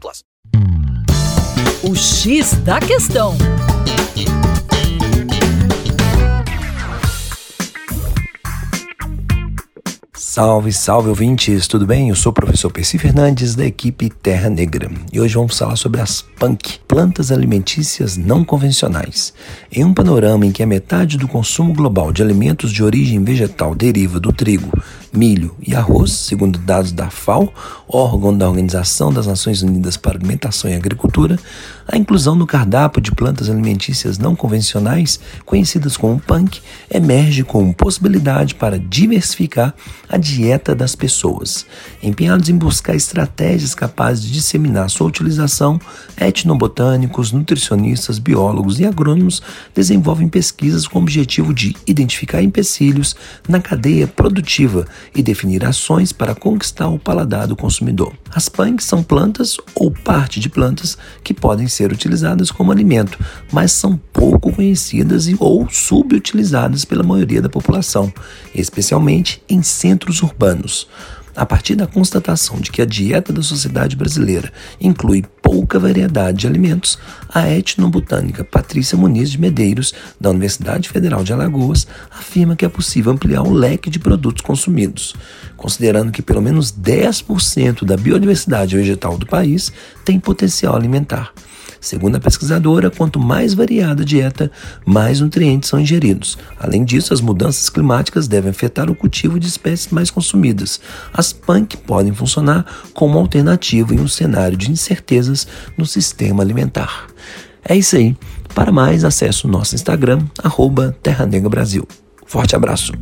plus. O X da questão. Salve, salve ouvintes, tudo bem? Eu sou o professor Percy Fernandes da equipe Terra Negra e hoje vamos falar sobre as PUNC, plantas alimentícias não convencionais. Em um panorama em que a metade do consumo global de alimentos de origem vegetal deriva do trigo, milho e arroz, segundo dados da FAO, órgão da Organização das Nações Unidas para Alimentação e Agricultura, a inclusão no cardápio de plantas alimentícias não convencionais, conhecidas como PUNC, emerge como possibilidade para diversificar a dieta das pessoas. Empenhados em buscar estratégias capazes de disseminar sua utilização, etnobotânicos, nutricionistas, biólogos e agrônomos desenvolvem pesquisas com o objetivo de identificar empecilhos na cadeia produtiva e definir ações para conquistar o paladar do consumidor. As punks são plantas ou parte de plantas que podem ser utilizadas como alimento, mas são pouco conhecidas e ou subutilizadas pela maioria da população, especialmente em centros urbanos. A partir da constatação de que a dieta da sociedade brasileira inclui pouca variedade de alimentos, a etnobotânica Patrícia Muniz de Medeiros, da Universidade Federal de Alagoas, afirma que é possível ampliar o leque de produtos consumidos, considerando que pelo menos 10% da biodiversidade vegetal do país tem potencial alimentar. Segundo a pesquisadora, quanto mais variada a dieta, mais nutrientes são ingeridos. Além disso, as mudanças climáticas devem afetar o cultivo de espécies mais consumidas. As PANC podem funcionar como alternativa em um cenário de incertezas no sistema alimentar. É isso aí. Para mais, acesse o nosso Instagram, arroba Terra Negra Brasil. Forte abraço!